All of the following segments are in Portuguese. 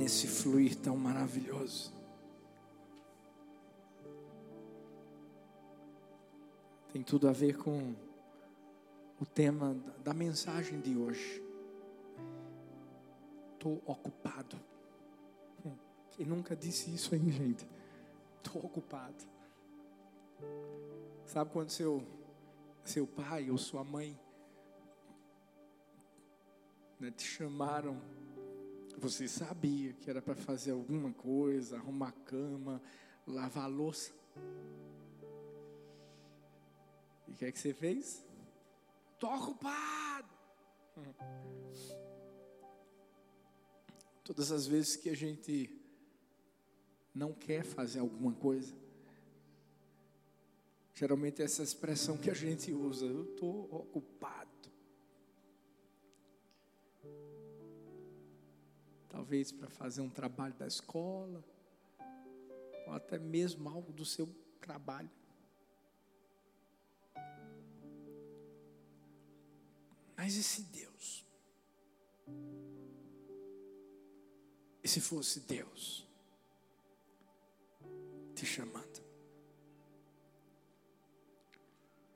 nesse fluir tão maravilhoso. Tem tudo a ver com o tema da mensagem de hoje. Estou ocupado. Hum, quem nunca disse isso aí, gente? Estou ocupado. Sabe quando seu, seu pai ou sua mãe né, te chamaram, você sabia que era para fazer alguma coisa, arrumar a cama, lavar a louça. E o que é que você fez? Estou ocupado. Todas as vezes que a gente não quer fazer alguma coisa, geralmente é essa expressão que a gente usa, eu estou ocupado. Talvez para fazer um trabalho da escola, ou até mesmo algo do seu trabalho. Mas e se Deus? E se fosse Deus te chamando?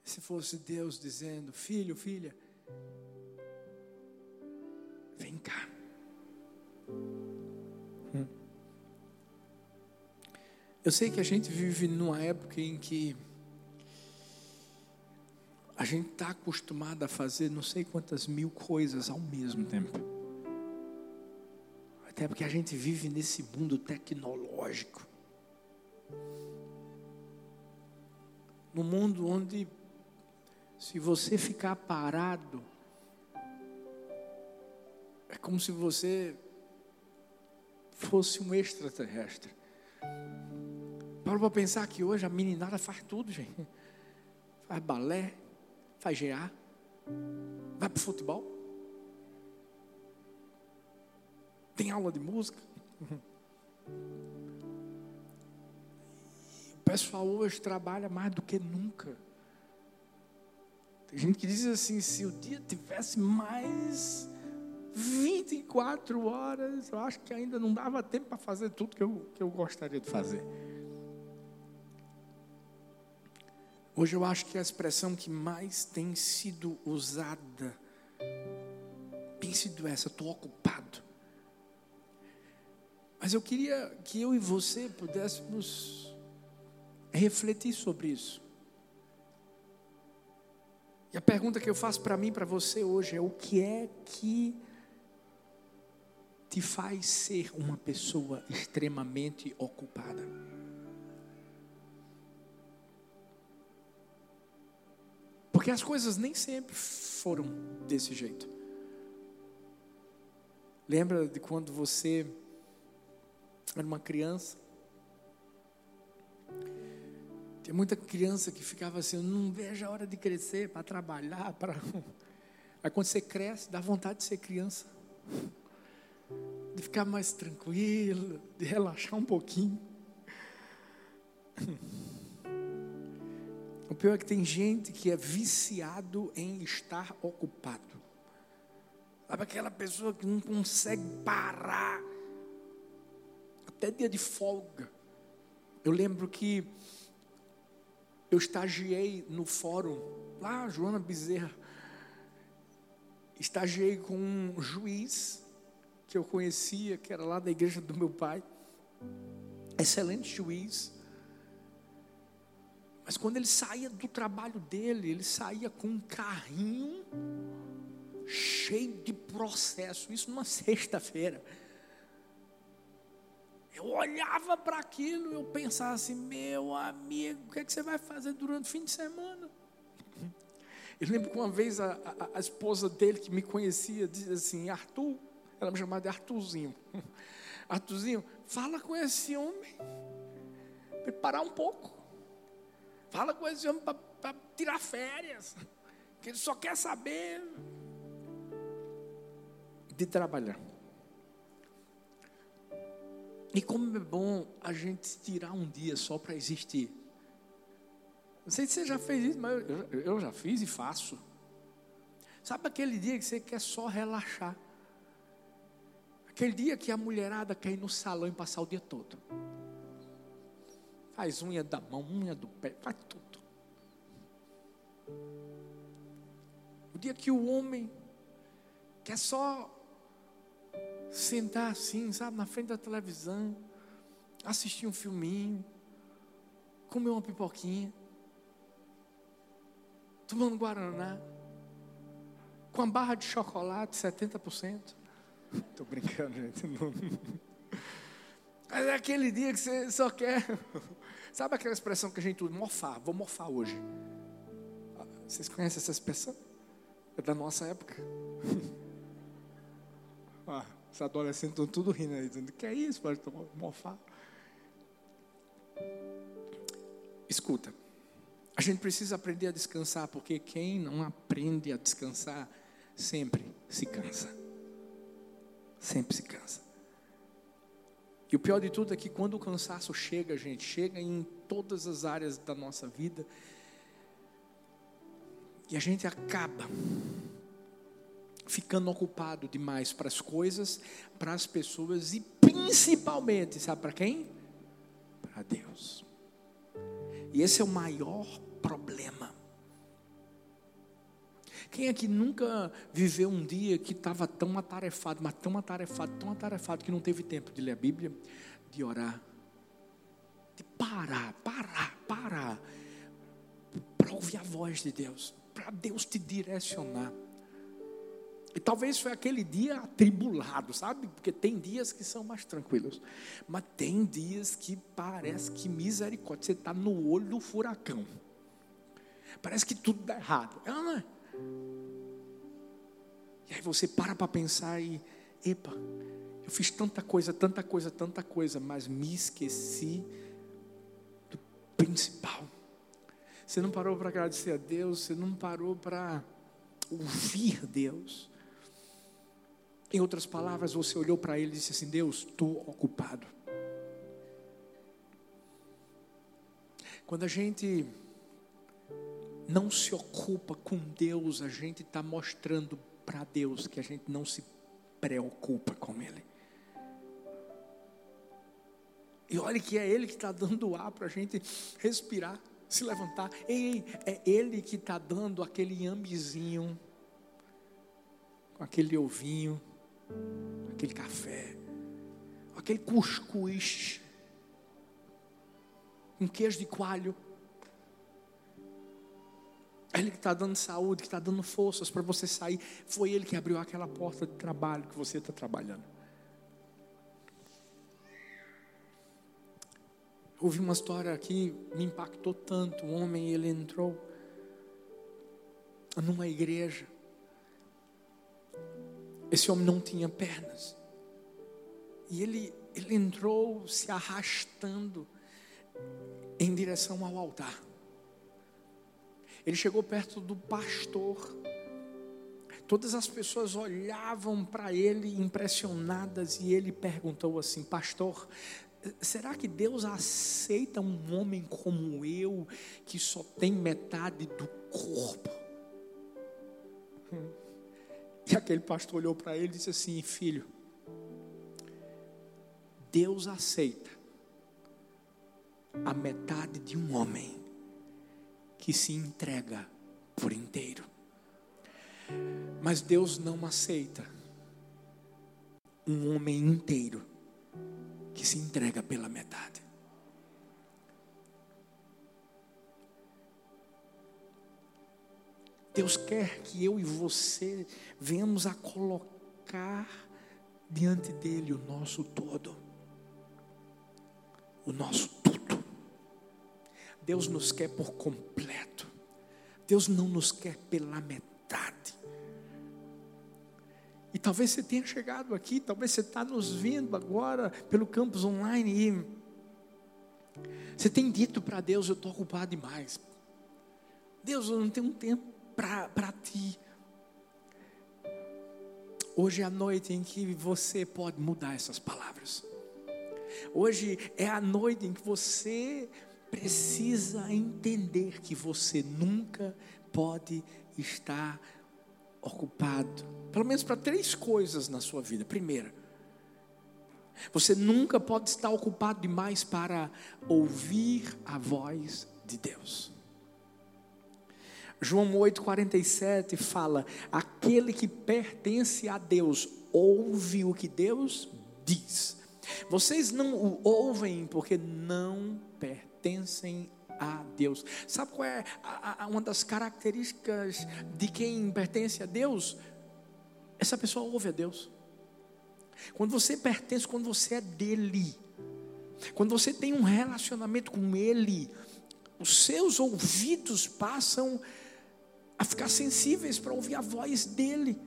E se fosse Deus dizendo: Filho, filha, Eu sei que a gente vive numa época em que a gente está acostumado a fazer não sei quantas mil coisas ao mesmo tempo. Até porque a gente vive nesse mundo tecnológico. No mundo onde, se você ficar parado, é como se você fosse um extraterrestre. Para para pensar que hoje a meninada faz tudo, gente. Faz balé, faz GA, vai para o futebol, tem aula de música. O pessoal hoje trabalha mais do que nunca. Tem gente que diz assim: se o dia tivesse mais 24 horas, eu acho que ainda não dava tempo para fazer tudo que eu, que eu gostaria de fazer. Hoje eu acho que a expressão que mais tem sido usada tem sido essa: estou ocupado. Mas eu queria que eu e você pudéssemos refletir sobre isso. E a pergunta que eu faço para mim, para você hoje é: o que é que te faz ser uma pessoa extremamente ocupada? Porque as coisas nem sempre foram desse jeito. Lembra de quando você era uma criança? Tem muita criança que ficava assim, não vejo a hora de crescer para trabalhar, para. Aí quando você cresce, dá vontade de ser criança. De ficar mais tranquilo, de relaxar um pouquinho. O pior é que tem gente que é viciado em estar ocupado. Sabe aquela pessoa que não consegue parar, até dia de folga. Eu lembro que eu estagiei no fórum, lá, Joana Bezerra. Estagiei com um juiz que eu conhecia, que era lá da igreja do meu pai. Excelente juiz. Mas quando ele saía do trabalho dele, ele saía com um carrinho cheio de processo, isso numa sexta-feira. Eu olhava para aquilo eu pensava assim, meu amigo, o que, é que você vai fazer durante o fim de semana? Eu lembro que uma vez a, a, a esposa dele, que me conhecia, dizia assim, Arthur, ela me chamava de Arthurzinho. Arthurzinho, fala com esse homem, preparar um pouco. Fala com esse homem para tirar férias. Que ele só quer saber de trabalhar. E como é bom a gente tirar um dia só para existir. Não sei se você já fez isso, mas eu, eu já fiz e faço. Sabe aquele dia que você quer só relaxar? Aquele dia que a mulherada quer ir no salão e passar o dia todo. Faz unha da mão, unha do pé, faz tudo. O dia que o homem quer só sentar assim, sabe, na frente da televisão, assistir um filminho, comer uma pipoquinha, tomando guaraná, com a barra de chocolate 70%. Estou brincando, gente. Não. Mas é aquele dia que você só quer. Sabe aquela expressão que a gente usa? Morfar, vou morfar hoje. Vocês conhecem essa expressão? É da nossa época. ah, os adolescentes estão tudo rindo aí, dizendo, que é isso, pode morfar. Escuta, a gente precisa aprender a descansar, porque quem não aprende a descansar sempre se cansa. Sempre se cansa. E o pior de tudo é que quando o cansaço chega, gente, chega em todas as áreas da nossa vida, e a gente acaba ficando ocupado demais para as coisas, para as pessoas e principalmente, sabe para quem? Para Deus. E esse é o maior problema. Quem é que nunca viveu um dia que estava tão atarefado, mas tão atarefado, tão atarefado, que não teve tempo de ler a Bíblia, de orar, de parar, parar, parar, para ouvir a voz de Deus, para Deus te direcionar. E talvez foi aquele dia atribulado, sabe? Porque tem dias que são mais tranquilos. Mas tem dias que parece que misericórdia. Você está no olho do furacão. Parece que tudo dá errado. É? E aí você para para pensar e, epa, eu fiz tanta coisa, tanta coisa, tanta coisa, mas me esqueci do principal. Você não parou para agradecer a Deus, você não parou para ouvir Deus. Em outras palavras, você olhou para ele e disse assim: Deus, estou ocupado. Quando a gente não se ocupa com Deus, a gente está mostrando para Deus que a gente não se preocupa com Ele. E olha que é Ele que está dando ar para a gente respirar, se levantar. Ei, é Ele que está dando aquele ambizinho, com aquele ovinho aquele café, aquele cuscuz, um queijo de coalho. É Ele que está dando saúde, que está dando forças para você sair. Foi Ele que abriu aquela porta de trabalho que você está trabalhando. Houve uma história que me impactou tanto. Um homem, ele entrou numa igreja esse homem não tinha pernas. E ele, ele entrou se arrastando em direção ao altar. Ele chegou perto do pastor. Todas as pessoas olhavam para ele impressionadas e ele perguntou assim: Pastor, será que Deus aceita um homem como eu que só tem metade do corpo? E aquele pastor olhou para ele e disse assim: Filho, Deus aceita a metade de um homem que se entrega por inteiro. Mas Deus não aceita um homem inteiro que se entrega pela metade. Deus quer que eu e você venhamos a colocar diante dele o nosso todo, o nosso. Deus nos quer por completo. Deus não nos quer pela metade. E talvez você tenha chegado aqui, talvez você está nos vendo agora pelo campus online e você tem dito para Deus: Eu estou ocupado demais. Deus, eu não tenho tempo para ti. Hoje é a noite em que você pode mudar essas palavras. Hoje é a noite em que você precisa entender que você nunca pode estar ocupado. Pelo menos para três coisas na sua vida. Primeira, Você nunca pode estar ocupado demais para ouvir a voz de Deus. João 8,47 fala: aquele que pertence a Deus ouve o que Deus diz. Vocês não o ouvem porque não pertencem a Deus. Sabe qual é a, a, uma das características de quem pertence a Deus? Essa pessoa ouve a Deus. Quando você pertence, quando você é dele, quando você tem um relacionamento com ele, os seus ouvidos passam a ficar sensíveis para ouvir a voz dele.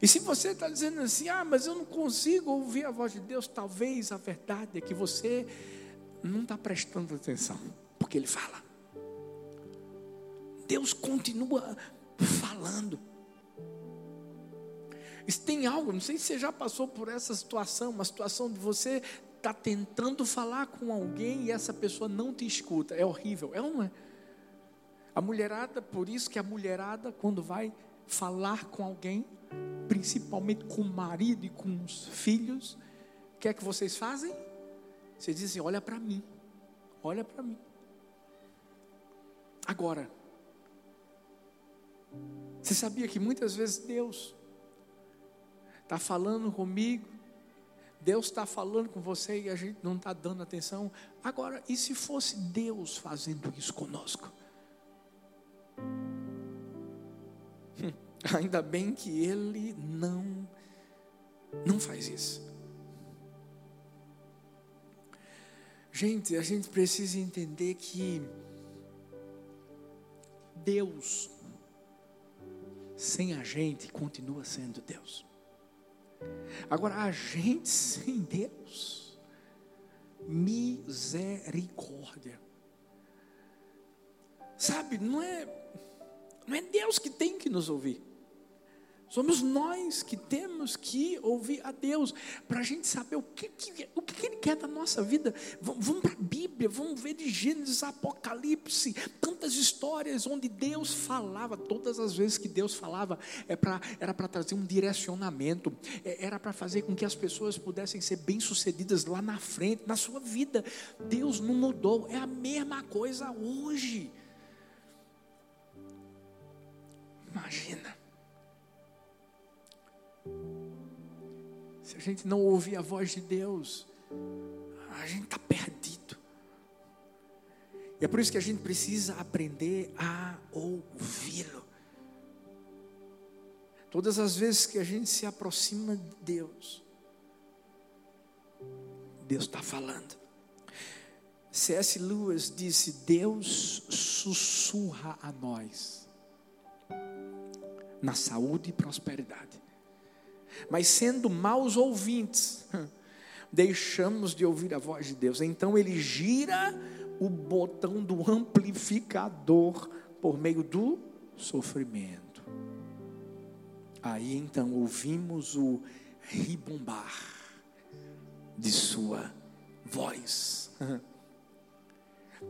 E se você está dizendo assim, ah, mas eu não consigo ouvir a voz de Deus, talvez a verdade é que você não está prestando atenção, porque Ele fala. Deus continua falando. Se tem algo, não sei se você já passou por essa situação, uma situação de você estar tá tentando falar com alguém e essa pessoa não te escuta. É horrível, é não é? A mulherada, por isso que a mulherada, quando vai falar com alguém, principalmente com o marido e com os filhos, o que é que vocês fazem? Vocês dizem: olha para mim, olha para mim. Agora, você sabia que muitas vezes Deus está falando comigo, Deus está falando com você e a gente não está dando atenção? Agora, e se fosse Deus fazendo isso conosco? Ainda bem que ele não não faz isso. Gente, a gente precisa entender que Deus sem a gente continua sendo Deus. Agora a gente sem Deus, misericórdia. Sabe, não é não é Deus que tem que nos ouvir. Somos nós que temos que ouvir a Deus, para a gente saber o que, que, o que Ele quer da nossa vida. Vamos, vamos para a Bíblia, vamos ver de Gênesis, Apocalipse, tantas histórias onde Deus falava, todas as vezes que Deus falava, é pra, era para trazer um direcionamento, é, era para fazer com que as pessoas pudessem ser bem-sucedidas lá na frente, na sua vida. Deus não mudou, é a mesma coisa hoje. Imagina. Se a gente não ouvir a voz de Deus, a gente está perdido. E é por isso que a gente precisa aprender a ouvi-lo. Todas as vezes que a gente se aproxima de Deus, Deus está falando. C.S. Lewis disse: Deus sussurra a nós na saúde e prosperidade. Mas sendo maus ouvintes, deixamos de ouvir a voz de Deus. Então ele gira o botão do amplificador por meio do sofrimento. Aí então ouvimos o ribombar de sua voz.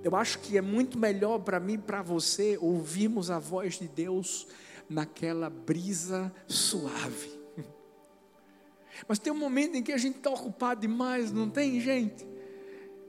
Eu acho que é muito melhor para mim e para você ouvirmos a voz de Deus naquela brisa suave. Mas tem um momento em que a gente está ocupado demais, não tem, gente?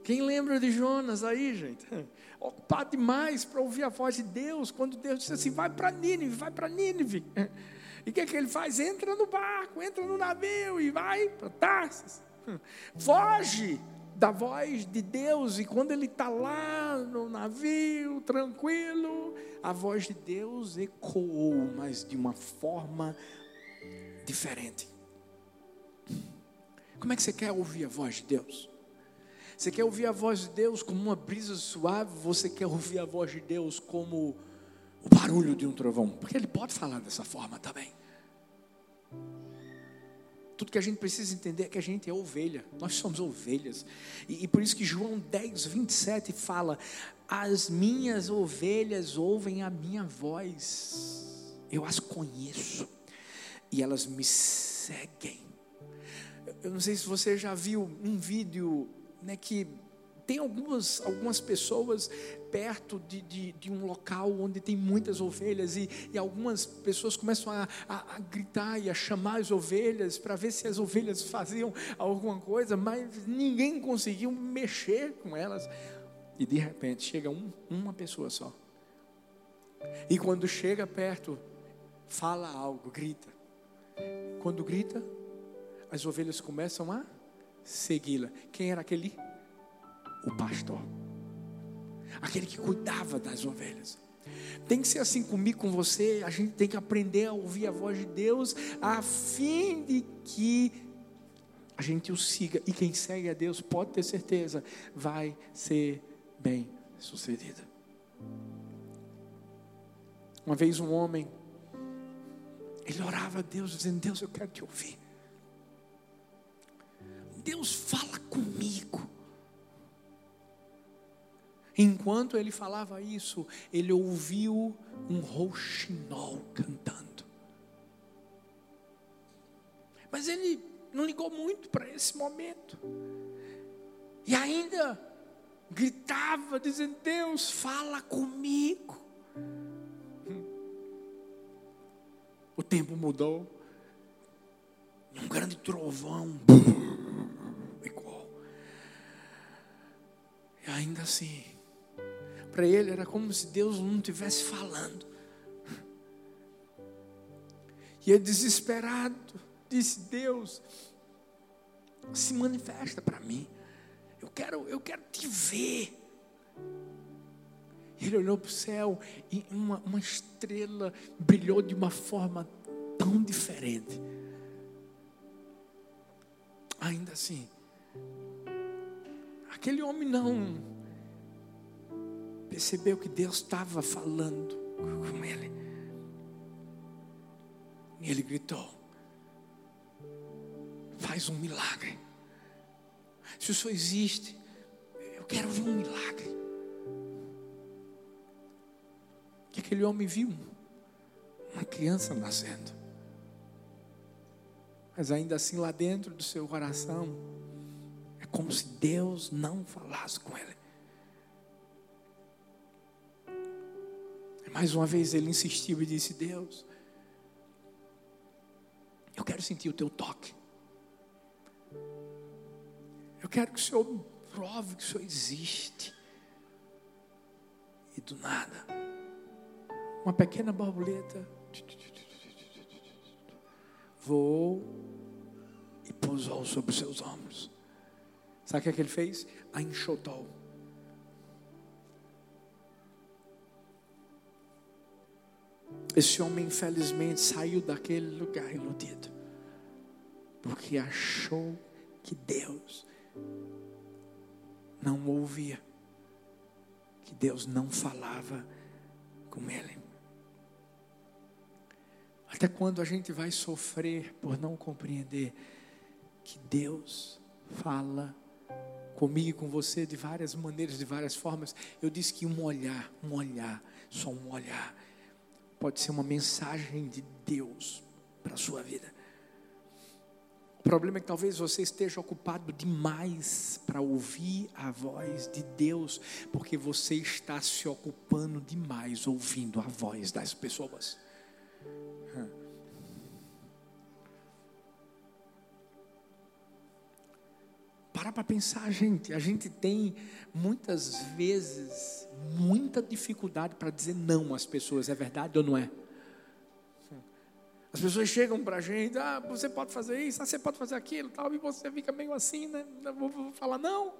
Quem lembra de Jonas aí, gente? Ocupado demais para ouvir a voz de Deus, quando Deus disse assim: vai para Nínive, vai para Nínive. E o que, é que ele faz? Entra no barco, entra no navio e vai para Tarsis. Foge da voz de Deus, e quando ele está lá no navio, tranquilo, a voz de Deus ecoou, mas de uma forma diferente. Como é que você quer ouvir a voz de Deus? Você quer ouvir a voz de Deus como uma brisa suave? Você quer ouvir a voz de Deus como o barulho de um trovão? Porque Ele pode falar dessa forma também. Tudo que a gente precisa entender é que a gente é ovelha, nós somos ovelhas. E, e, por isso que João 10, 27 fala: As minhas ovelhas ouvem a minha voz, eu as conheço, e elas me seguem. Eu não sei se você já viu um vídeo né, que tem algumas, algumas pessoas perto de, de, de, um local onde tem muitas ovelhas e, e algumas pessoas começam a, a, a, gritar e a chamar as ovelhas para ver se as ovelhas faziam alguma coisa, mas ninguém conseguiu mexer com elas. E de repente chega um, uma pessoa só. E quando chega perto, fala algo, grita. Quando grita, as ovelhas começam a segui-la. Quem era aquele? O pastor. Aquele que cuidava das ovelhas. Tem que ser assim comigo, com você. A gente tem que aprender a ouvir a voz de Deus, a fim de que a gente o siga. E quem segue a Deus, pode ter certeza, vai ser bem sucedido. Uma vez um homem, ele orava a Deus, dizendo: Deus, eu quero te ouvir. Deus fala comigo. Enquanto ele falava isso, ele ouviu um rouxinol cantando. Mas ele não ligou muito para esse momento. E ainda gritava, dizendo: Deus, fala comigo. O tempo mudou. Um grande trovão. Igual. E ainda assim, para ele era como se Deus não estivesse falando. E ele desesperado disse: Deus, se manifesta para mim. Eu quero, eu quero te ver. Ele olhou para o céu e uma, uma estrela brilhou de uma forma tão diferente. Ainda assim, aquele homem não percebeu que Deus estava falando com ele. E ele gritou: Faz um milagre. Se o Senhor existe, eu quero ver um milagre. Que aquele homem viu uma criança nascendo. Mas ainda assim, lá dentro do seu coração, como se Deus não falasse com ele. Mais uma vez ele insistiu e disse: Deus, eu quero sentir o teu toque. Eu quero que o Senhor prove que o Senhor existe. E do nada, uma pequena borboleta voou e pousou sobre os seus ombros. Sabe o que, é que ele fez? A enxotou. Esse homem, infelizmente, saiu daquele lugar iludido, porque achou que Deus não ouvia, que Deus não falava com ele. Até quando a gente vai sofrer por não compreender que Deus fala comigo e com você de várias maneiras, de várias formas. Eu disse que um olhar, um olhar, só um olhar, pode ser uma mensagem de Deus para a sua vida. O problema é que talvez você esteja ocupado demais para ouvir a voz de Deus, porque você está se ocupando demais ouvindo a voz das pessoas. Para para pensar, gente. A gente tem muitas vezes muita dificuldade para dizer não às pessoas. É verdade ou não é? As pessoas chegam para a gente, ah, você pode fazer isso, ah, você pode fazer aquilo, tal, e você fica meio assim, né? Eu vou, vou falar não.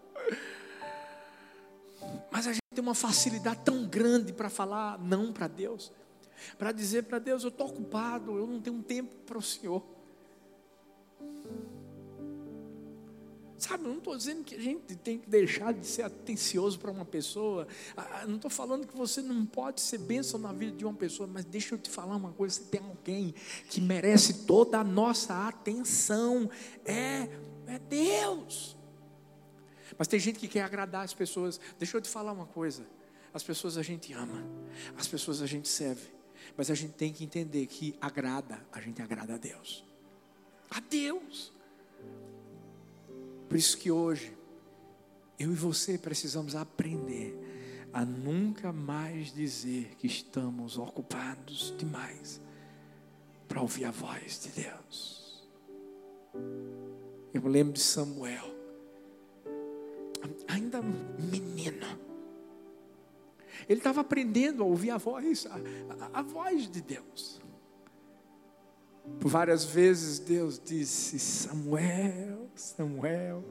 Mas a gente tem uma facilidade tão grande para falar não para Deus, para dizer para Deus, eu estou ocupado, eu não tenho tempo para o Senhor. Sabe, eu não estou dizendo que a gente tem que deixar de ser atencioso para uma pessoa. Ah, ah, não estou falando que você não pode ser bênção na vida de uma pessoa, mas deixa eu te falar uma coisa: você tem alguém que merece toda a nossa atenção. É, é Deus. Mas tem gente que quer agradar as pessoas. Deixa eu te falar uma coisa: as pessoas a gente ama, as pessoas a gente serve. Mas a gente tem que entender que agrada, a gente agrada a Deus. A Deus. Por isso que hoje Eu e você precisamos aprender a nunca mais dizer que estamos ocupados demais para ouvir a voz de Deus. Eu me lembro de Samuel, ainda menino. Ele estava aprendendo a ouvir a voz, a, a, a voz de Deus. Várias vezes Deus disse: Samuel, Samuel.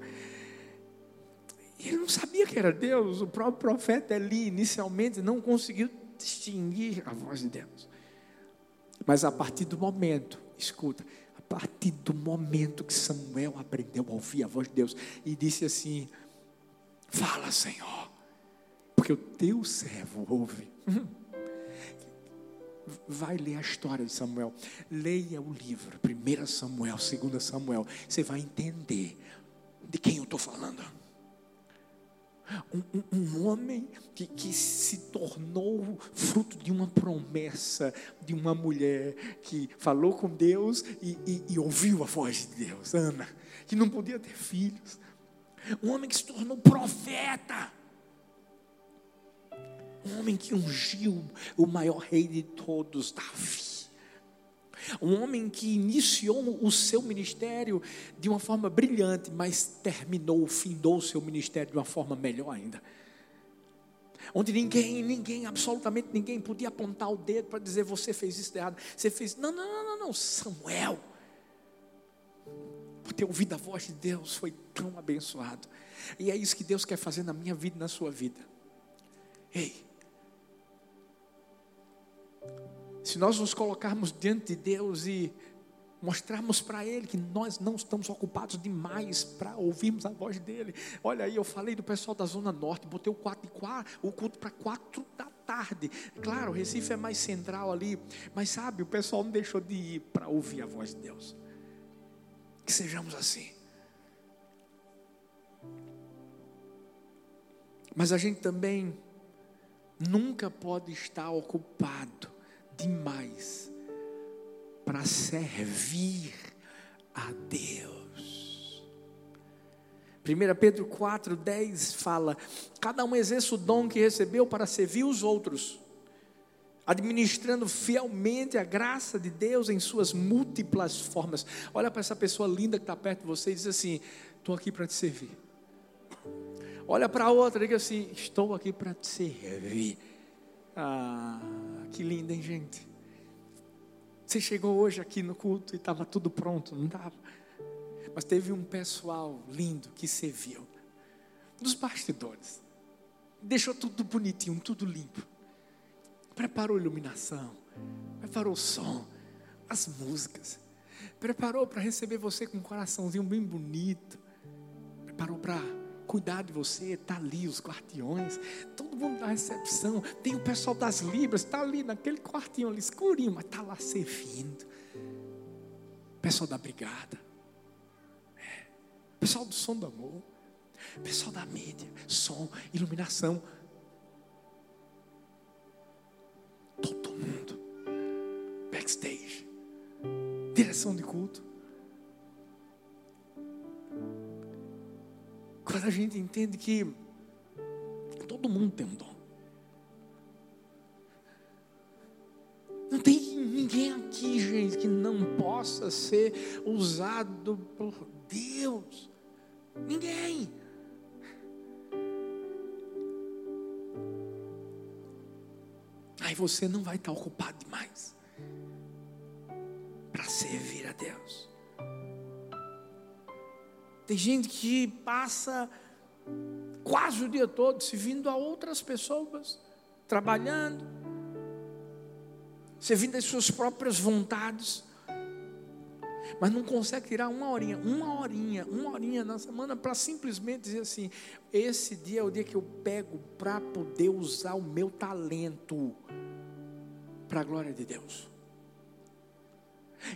E ele não sabia que era Deus. O próprio profeta Eli, inicialmente, não conseguiu distinguir a voz de Deus. Mas a partir do momento, escuta, a partir do momento que Samuel aprendeu a ouvir a voz de Deus e disse assim: Fala, Senhor, porque o teu servo ouve. Vai ler a história de Samuel. Leia o livro, 1 Samuel, 2 Samuel. Você vai entender de quem eu estou falando. Um, um, um, homem que, que se tornou fruto de uma promessa de uma mulher que falou com Deus e, e, e ouviu a voz de Deus, Ana, que não podia ter filhos. Um homem que se tornou profeta um homem que ungiu o maior rei de todos, Davi. Um homem que iniciou o seu ministério de uma forma brilhante, mas terminou, findou o seu ministério de uma forma melhor ainda. Onde ninguém, ninguém, absolutamente ninguém podia apontar o dedo para dizer você fez isso errado. Você fez, não, não, não, não, não, Samuel. Por ter ouvido a voz de Deus foi tão abençoado. E é isso que Deus quer fazer na minha vida e na sua vida. Ei, se nós nos colocarmos diante de Deus e mostrarmos para Ele que nós não estamos ocupados demais para ouvirmos a voz dEle. Olha aí, eu falei do pessoal da Zona Norte, botei o, quatro, o culto para quatro da tarde. Claro, Recife é mais central ali, mas sabe, o pessoal não deixou de ir para ouvir a voz de Deus. Que sejamos assim. Mas a gente também nunca pode estar ocupado demais para servir a Deus. 1 Pedro 4,10 fala: Cada um exerce o dom que recebeu para servir os outros, administrando fielmente a graça de Deus em suas múltiplas formas. Olha para essa pessoa linda que está perto de você e diz assim: Estou aqui para te servir. Olha para a outra e diga assim: Estou aqui para te servir. Ah, que lindo, hein, gente? Você chegou hoje aqui no culto e estava tudo pronto, não estava? Mas teve um pessoal lindo que serviu, dos bastidores, deixou tudo bonitinho, tudo limpo, preparou a iluminação, preparou o som, as músicas, preparou para receber você com um coraçãozinho bem bonito, preparou para cuidar de você, está ali os guardiões, todo mundo da recepção, tem o pessoal das libras, está ali naquele quartinho ali, escurinho, mas está lá servindo. Pessoal da brigada, é. pessoal do som do amor, pessoal da mídia, som, iluminação. Todo mundo, backstage, direção de culto. Quando a gente entende que todo mundo tem um dom. Não tem ninguém aqui, gente, que não possa ser usado por Deus. Ninguém. Aí você não vai estar ocupado demais para servir a Deus. Tem gente que passa quase o dia todo servindo a outras pessoas, trabalhando, servindo as suas próprias vontades, mas não consegue tirar uma horinha, uma horinha, uma horinha na semana para simplesmente dizer assim: esse dia é o dia que eu pego para poder usar o meu talento para a glória de Deus.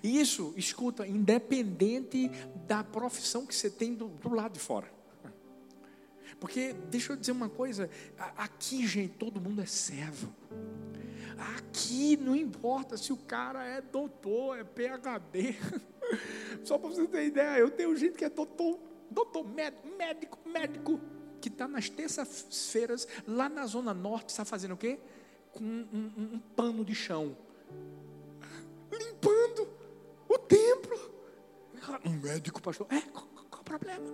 E isso, escuta, independente da profissão que você tem do, do lado de fora. Porque, deixa eu dizer uma coisa: aqui, gente, todo mundo é servo. Aqui não importa se o cara é doutor, é PhD. Só para você ter ideia, eu tenho gente que é doutor, doutor médico, médico, que está nas terças-feiras, lá na Zona Norte, está fazendo o quê? Com um, um, um pano de chão. Limpando o templo. Um médico, pastor. É, qual, qual o problema?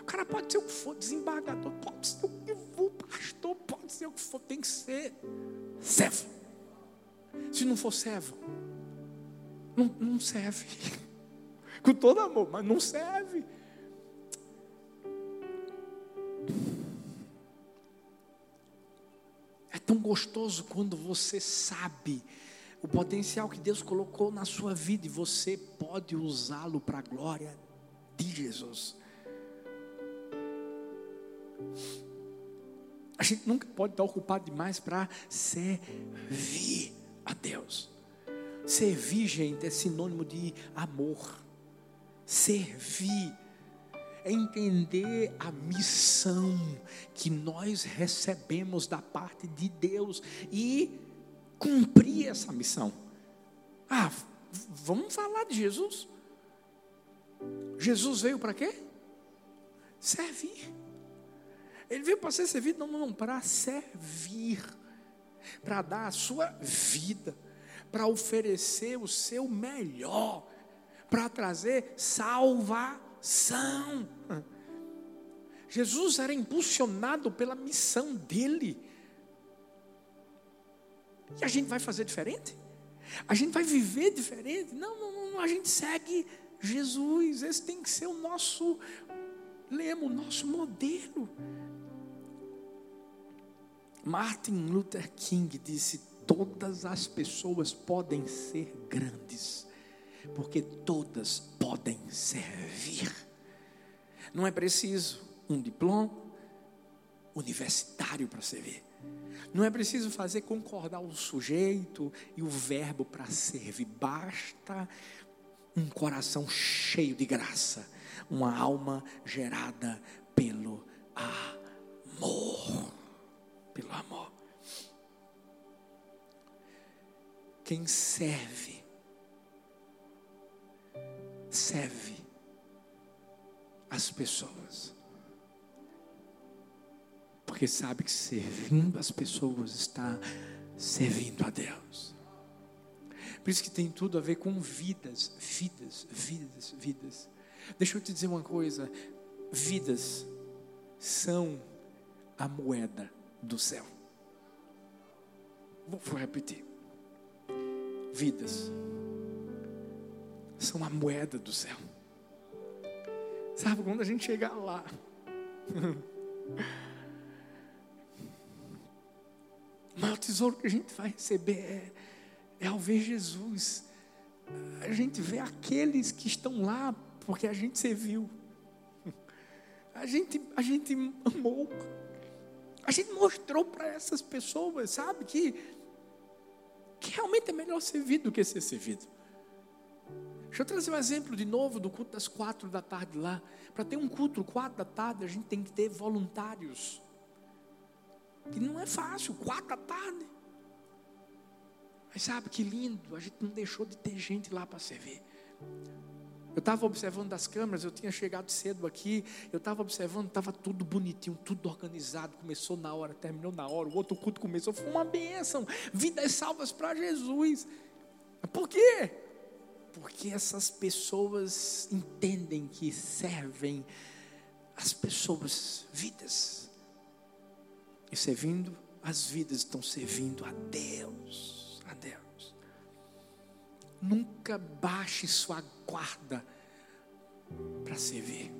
O cara pode ser o que for, desembargador, pode ser o que for, pastor, pode ser o que for, tem que ser servo. Se não for servo, não, não serve. Com todo amor, mas não serve. É tão gostoso quando você sabe o potencial que Deus colocou na sua vida e você pode usá-lo para a glória de Jesus. A gente nunca pode estar ocupado demais para servir a Deus. Servir, gente, é sinônimo de amor. Servir é entender a missão que nós recebemos da parte de Deus e cumprir essa missão. Ah, vamos falar de Jesus. Jesus veio para quê? Servir. Ele veio para ser servido, não, não, não, para servir, para dar a sua vida, para oferecer o seu melhor, para trazer salvação. Jesus era impulsionado pela missão dele. E a gente vai fazer diferente? A gente vai viver diferente? Não, não, não, a gente segue Jesus. Esse tem que ser o nosso lema, o nosso modelo. Martin Luther King disse: todas as pessoas podem ser grandes, porque todas podem servir. Não é preciso um diploma universitário para servir. Não é preciso fazer concordar o sujeito e o verbo para servir. Basta um coração cheio de graça, uma alma gerada pelo amor pelo amor. Quem serve, serve as pessoas. Porque sabe que servindo as pessoas está servindo a Deus. Por isso que tem tudo a ver com vidas, vidas, vidas, vidas. Deixa eu te dizer uma coisa: vidas são a moeda do céu. Vou repetir. Vidas são a moeda do céu. Sabe quando a gente chegar lá? o maior tesouro que a gente vai receber é, é ao ver Jesus. A gente vê aqueles que estão lá porque a gente serviu. A gente, a gente amou. A gente mostrou para essas pessoas, sabe, que, que realmente é melhor servir do que ser servido. Deixa eu trazer um exemplo de novo do culto das quatro da tarde lá. Para ter um culto quatro da tarde, a gente tem que ter voluntários. Que não é fácil, quatro da tarde. Mas sabe que lindo, a gente não deixou de ter gente lá para servir. Eu estava observando das câmeras, eu tinha chegado cedo aqui, eu estava observando, estava tudo bonitinho, tudo organizado, começou na hora, terminou na hora, o outro culto começou, foi uma bênção, vidas salvas para Jesus. Por quê? Porque essas pessoas entendem que servem as pessoas, vidas. E servindo, as vidas estão servindo a Deus, a Deus. Nunca baixe sua guarda para servir.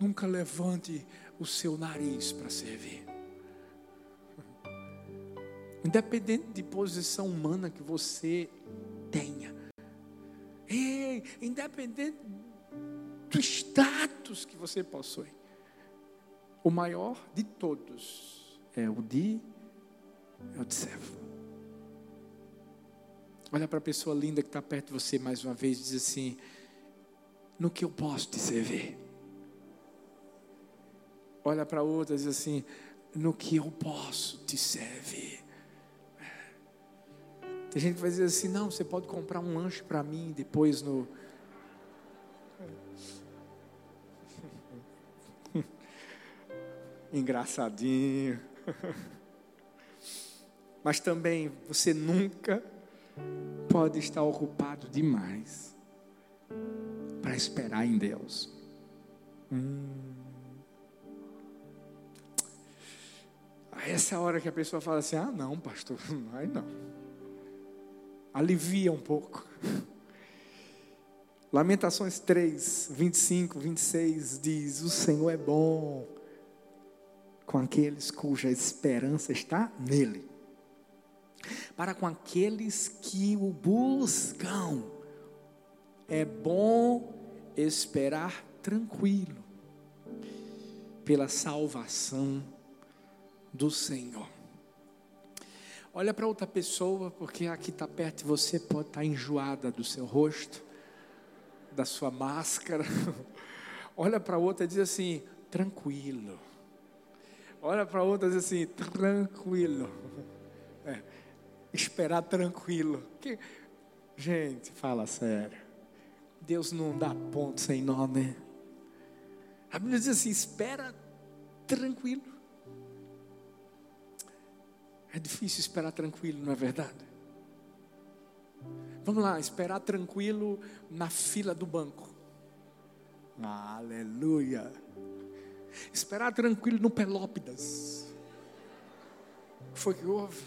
Nunca levante o seu nariz para servir. Independente de posição humana que você tenha. Ei, independente do status que você possui. O maior de todos é o de é o de servo. Olha para a pessoa linda que está perto de você mais uma vez e diz assim: No que eu posso te servir? Olha para outra e diz assim: No que eu posso te servir? Tem gente que vai dizer assim: Não, você pode comprar um lanche para mim depois no. Engraçadinho. Mas também você nunca pode estar ocupado demais para esperar em Deus. Hum. Essa hora que a pessoa fala assim: ah, não, pastor, ai não. Alivia um pouco. Lamentações 3, 25, 26 diz: O Senhor é bom com aqueles cuja esperança está nele, para com aqueles que o buscam. É bom esperar tranquilo pela salvação do Senhor. Olha para outra pessoa, porque aqui está perto de você, pode estar tá enjoada do seu rosto, da sua máscara. Olha para outra e diz assim: tranquilo. Olha para outra e diz assim: tranquilo. É, esperar tranquilo. Que... Gente, fala sério. Deus não dá ponto sem nó, né? A Bíblia diz assim: espera tranquilo. É difícil esperar tranquilo, não é verdade? Vamos lá, esperar tranquilo na fila do banco. Aleluia. Esperar tranquilo no Pelópidas. Foi que houve?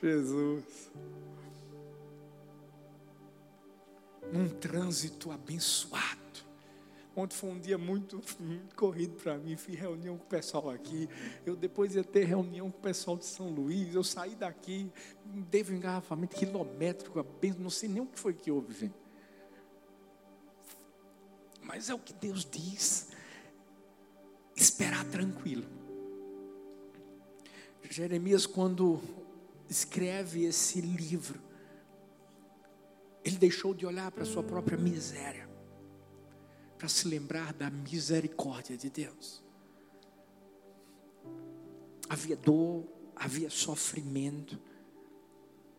Jesus. num trânsito abençoado. Ontem foi um dia muito, muito corrido para mim. Fiz reunião com o pessoal aqui. Eu depois ia ter reunião com o pessoal de São Luís. Eu saí daqui, teve um engarrafamento quilométrico. Não sei nem o que foi que houve, gente. Mas é o que Deus diz. Esperar tranquilo. Jeremias, quando escreve esse livro, ele deixou de olhar para a sua própria miséria, para se lembrar da misericórdia de Deus. Havia dor, havia sofrimento,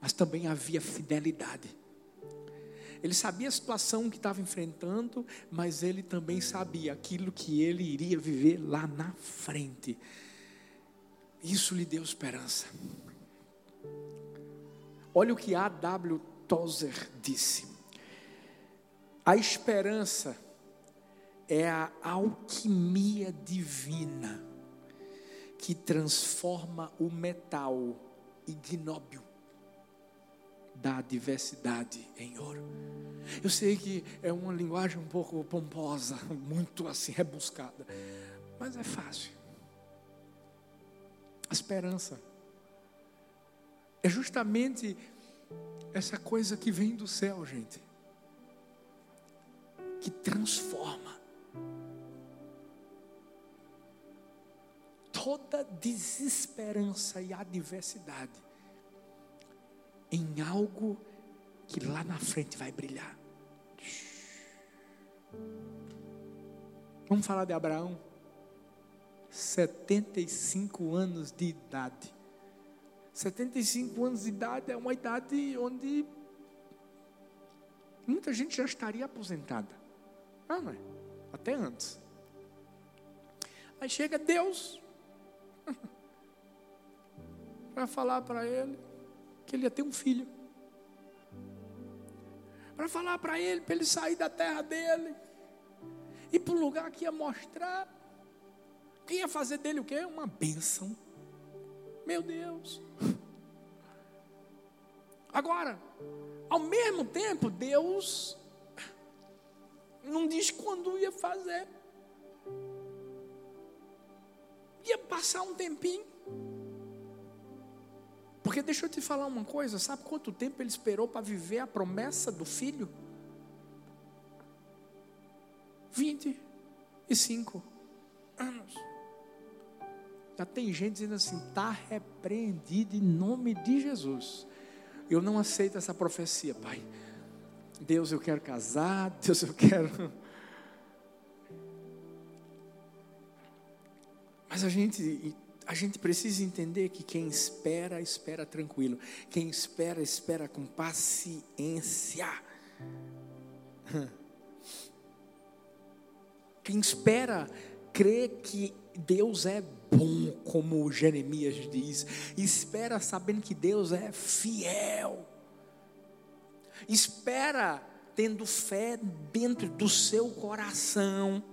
mas também havia fidelidade. Ele sabia a situação que estava enfrentando, mas ele também sabia aquilo que ele iria viver lá na frente. Isso lhe deu esperança. Olha o que A.W. Tozer disse: A esperança é a alquimia divina que transforma o metal ignóbil da adversidade em ouro. Eu sei que é uma linguagem um pouco pomposa, muito assim rebuscada, mas é fácil. A esperança é justamente essa coisa que vem do céu, gente, que transforma toda desesperança e adversidade em algo que lá na frente vai brilhar. Vamos falar de Abraão. 75 anos de idade. 75 anos de idade é uma idade onde muita gente já estaria aposentada. Ah, não é? Até antes. Aí chega Deus para falar para ele que ele ia ter um filho. Para falar para ele, para ele sair da terra dele, ir para um lugar que ia mostrar, que ia fazer dele o quê? Uma bênção. Meu Deus. Agora, ao mesmo tempo, Deus não diz quando ia fazer. Ia passar um tempinho. Porque deixa eu te falar uma coisa, sabe quanto tempo ele esperou para viver a promessa do filho? 25 anos. Já tem gente dizendo assim: está repreendido em nome de Jesus. Eu não aceito essa profecia, Pai. Deus, eu quero casar. Deus, eu quero. Mas a gente, a gente precisa entender que quem espera, espera tranquilo. Quem espera, espera com paciência. Quem espera, crê que Deus é bom, como Jeremias diz. Espera sabendo que Deus é fiel. Espera tendo fé dentro do seu coração.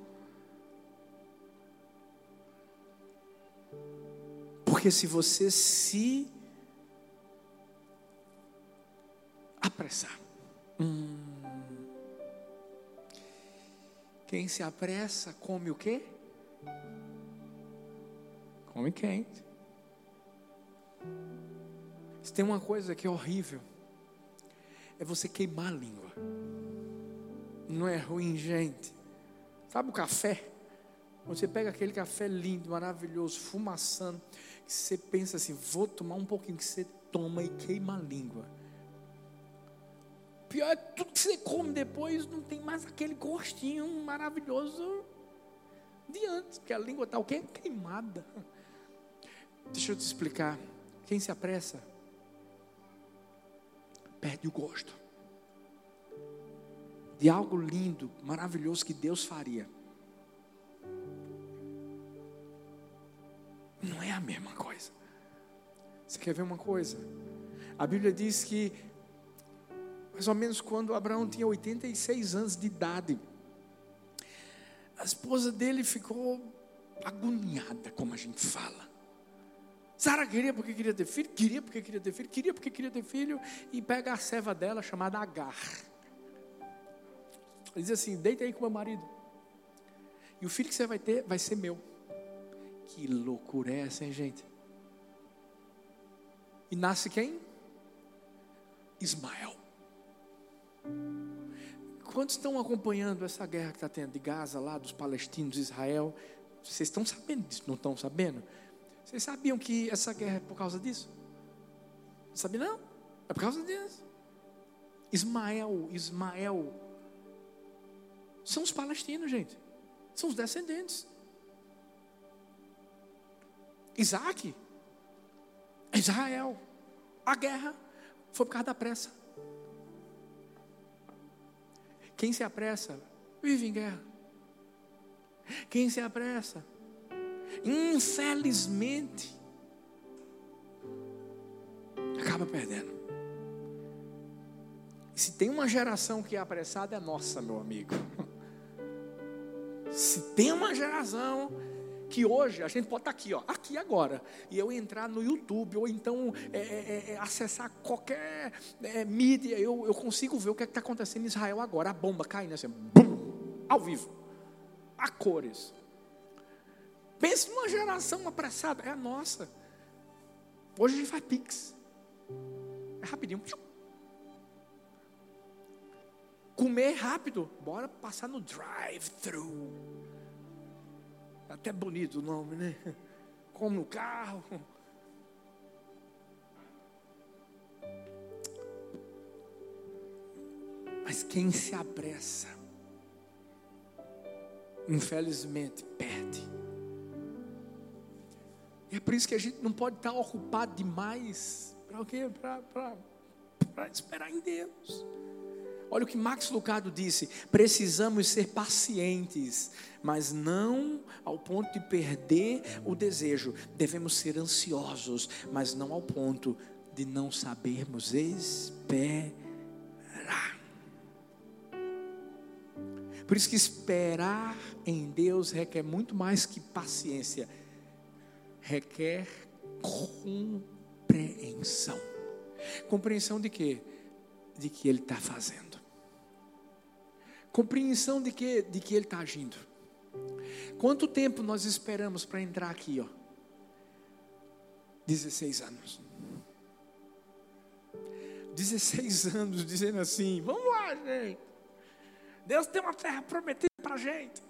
Porque se você se apressar, hum, quem se apressa come o quê? Come quente. Se tem uma coisa que é horrível, é você queimar a língua. Não é ruim, gente. Sabe o café? Você pega aquele café lindo, maravilhoso, fumaçando, que você pensa assim, vou tomar um pouquinho, que você toma e queima a língua. Pior é tudo que você come depois, não tem mais aquele gostinho maravilhoso de antes, porque a língua está o quê? Queimada. Deixa eu te explicar. Quem se apressa, perde o gosto de algo lindo, maravilhoso que Deus faria. Não é a mesma coisa. Você quer ver uma coisa? A Bíblia diz que, mais ou menos quando Abraão tinha 86 anos de idade, a esposa dele ficou agoniada, como a gente fala. Sara queria porque queria ter filho, queria porque queria ter filho, queria porque queria ter filho, e pega a serva dela chamada Agar. Ele diz assim: deita aí com meu marido. E o filho que você vai ter vai ser meu. Que loucura é essa, hein, gente? E nasce quem? Ismael. Quantos estão acompanhando essa guerra que está tendo de Gaza, lá dos palestinos, Israel? Vocês estão sabendo disso? Não estão sabendo? Vocês sabiam que essa guerra é por causa disso? Não sabia não? É por causa disso. Ismael, Ismael, são os palestinos, gente. São os descendentes. Isaac, Israel, a guerra foi por causa da pressa. Quem se apressa, vive em guerra. Quem se apressa, infelizmente, acaba perdendo. Se tem uma geração que é apressada, é nossa, meu amigo. Se tem uma geração que hoje a gente pode estar aqui, ó, aqui agora, e eu entrar no YouTube, ou então é, é, é, é acessar qualquer é, mídia, eu, eu consigo ver o que é está acontecendo em Israel agora, a bomba caindo assim, bum, ao vivo, a cores. Pense numa geração apressada, é a nossa. Hoje a gente faz pix. É rapidinho. Comer rápido, bora passar no drive-thru. Até bonito o nome, né? Como no carro. Mas quem se apressa, infelizmente, perde. E é por isso que a gente não pode estar ocupado demais. Para o quê? Para esperar em Deus. Olha o que Max Lucado disse: precisamos ser pacientes, mas não ao ponto de perder o desejo. Devemos ser ansiosos, mas não ao ponto de não sabermos esperar. Por isso que esperar em Deus requer muito mais que paciência, requer compreensão. Compreensão de quê? De que Ele está fazendo compreensão de que, de que Ele está agindo. Quanto tempo nós esperamos para entrar aqui, ó? 16 anos. 16 anos dizendo assim: vamos lá, gente. Deus tem uma terra prometida para a gente.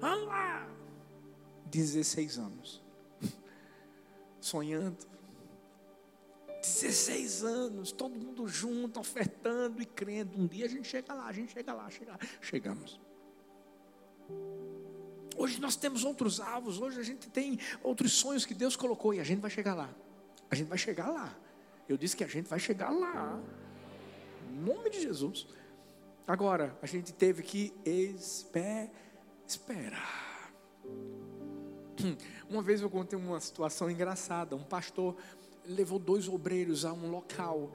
Vamos lá. 16 anos. Sonhando 16 anos, todo mundo junto, ofertando e crendo. Um dia a gente chega lá, a gente chega lá, chega lá. chegamos. Hoje nós temos outros alvos, hoje a gente tem outros sonhos que Deus colocou e a gente vai chegar lá. A gente vai chegar lá. Eu disse que a gente vai chegar lá. Em nome de Jesus. Agora, a gente teve que esperar. esperar. Uma vez eu contei uma situação engraçada. Um pastor levou dois obreiros a um local.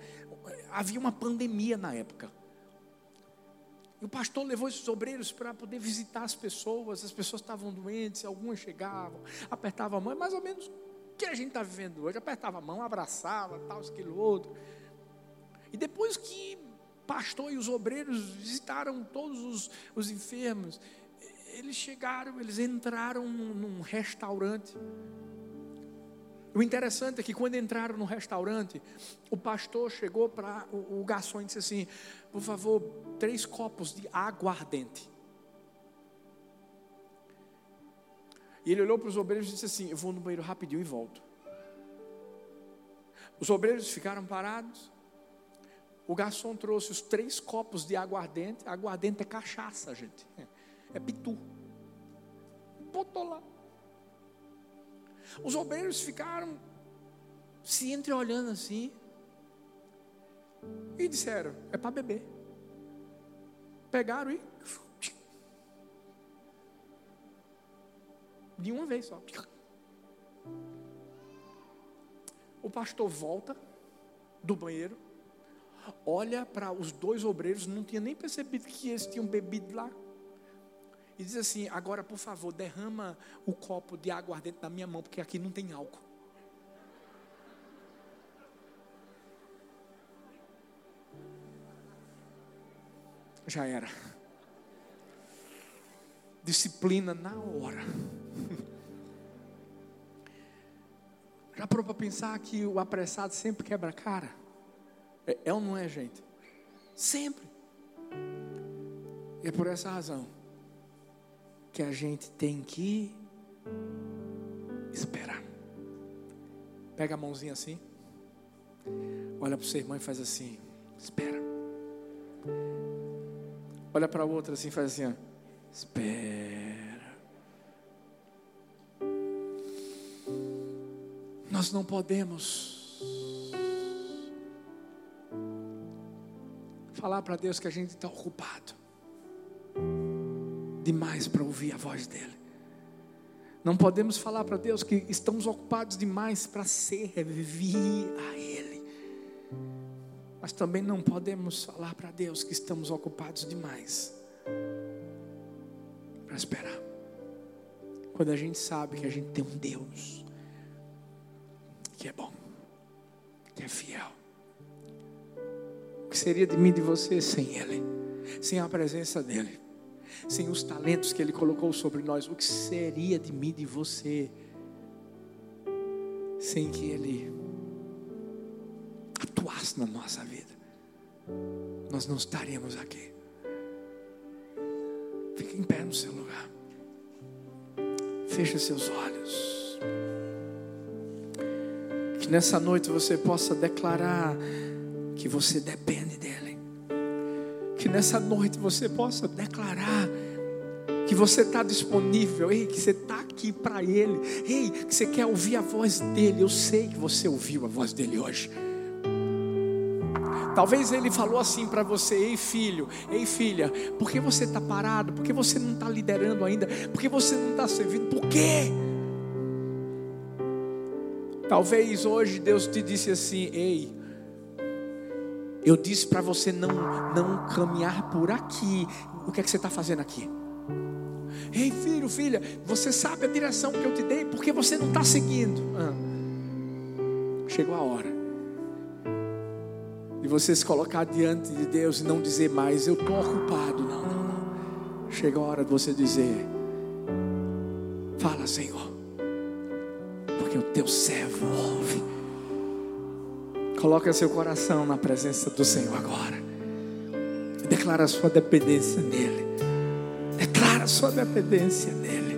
Havia uma pandemia na época. E o pastor levou esses obreiros para poder visitar as pessoas. As pessoas estavam doentes, algumas chegavam, apertavam a mão. É mais ou menos o que a gente está vivendo hoje. Apertava a mão, abraçava, tal, aquilo outro. E depois que o pastor e os obreiros visitaram todos os, os enfermos, eles chegaram, eles entraram num, num restaurante. O interessante é que quando entraram no restaurante, o pastor chegou para o, o garçom e disse assim: por favor, três copos de aguardente. E ele olhou para os obreiros e disse assim: Eu vou no banheiro rapidinho e volto. Os obreiros ficaram parados. O garçom trouxe os três copos de aguardente. Aguardente é cachaça, gente. É pitu. Botou lá. Os obreiros ficaram se entreolhando assim. E disseram: É para beber. Pegaram e. De uma vez só. O pastor volta do banheiro, olha para os dois obreiros, não tinha nem percebido que eles tinham bebido lá. E diz assim: Agora, por favor, derrama o copo de água dentro da minha mão, porque aqui não tem álcool. Já era. Disciplina na hora. Já parou para pensar que o apressado sempre quebra a cara? É, é ou não é, gente? Sempre. E é por essa razão que a gente tem que esperar. Pega a mãozinha assim, olha para o seu irmão e faz assim: espera. Olha para a outra assim, faz assim: ó, espera. Nós não podemos falar para Deus que a gente está ocupado demais para ouvir a voz dEle. Não podemos falar para Deus que estamos ocupados demais para servir a Ele. Mas também não podemos falar para Deus que estamos ocupados demais para esperar. Quando a gente sabe que a gente tem um Deus que é bom, que é fiel. O que seria de mim e de você sem Ele, sem a presença dEle? Sem os talentos que Ele colocou sobre nós, o que seria de mim, de você, sem que Ele atuasse na nossa vida? Nós não estaríamos aqui. Fique em pé no seu lugar. Feche seus olhos. Que nessa noite você possa declarar que você depende dEle que nessa noite você possa declarar que você está disponível, ei, que você está aqui para Ele, ei, que você quer ouvir a voz dEle. Eu sei que você ouviu a voz dEle hoje. Talvez ele falou assim para você: Ei filho, ei filha, por que você está parado? Por que você não está liderando ainda? Por que você não está servindo? Por quê? Talvez hoje Deus te disse assim: Ei, eu disse para você não, não caminhar por aqui. O que é que você está fazendo aqui? Ei, filho, filha, você sabe a direção que eu te dei, porque você não está seguindo. Ah. Chegou a hora de você se colocar diante de Deus e não dizer mais, eu estou ocupado. Não, não, não. Chegou a hora de você dizer, fala, Senhor, porque o teu servo ouve. Coloque seu coração na presença do Senhor agora. Declara sua dependência nele. Declara sua dependência nele.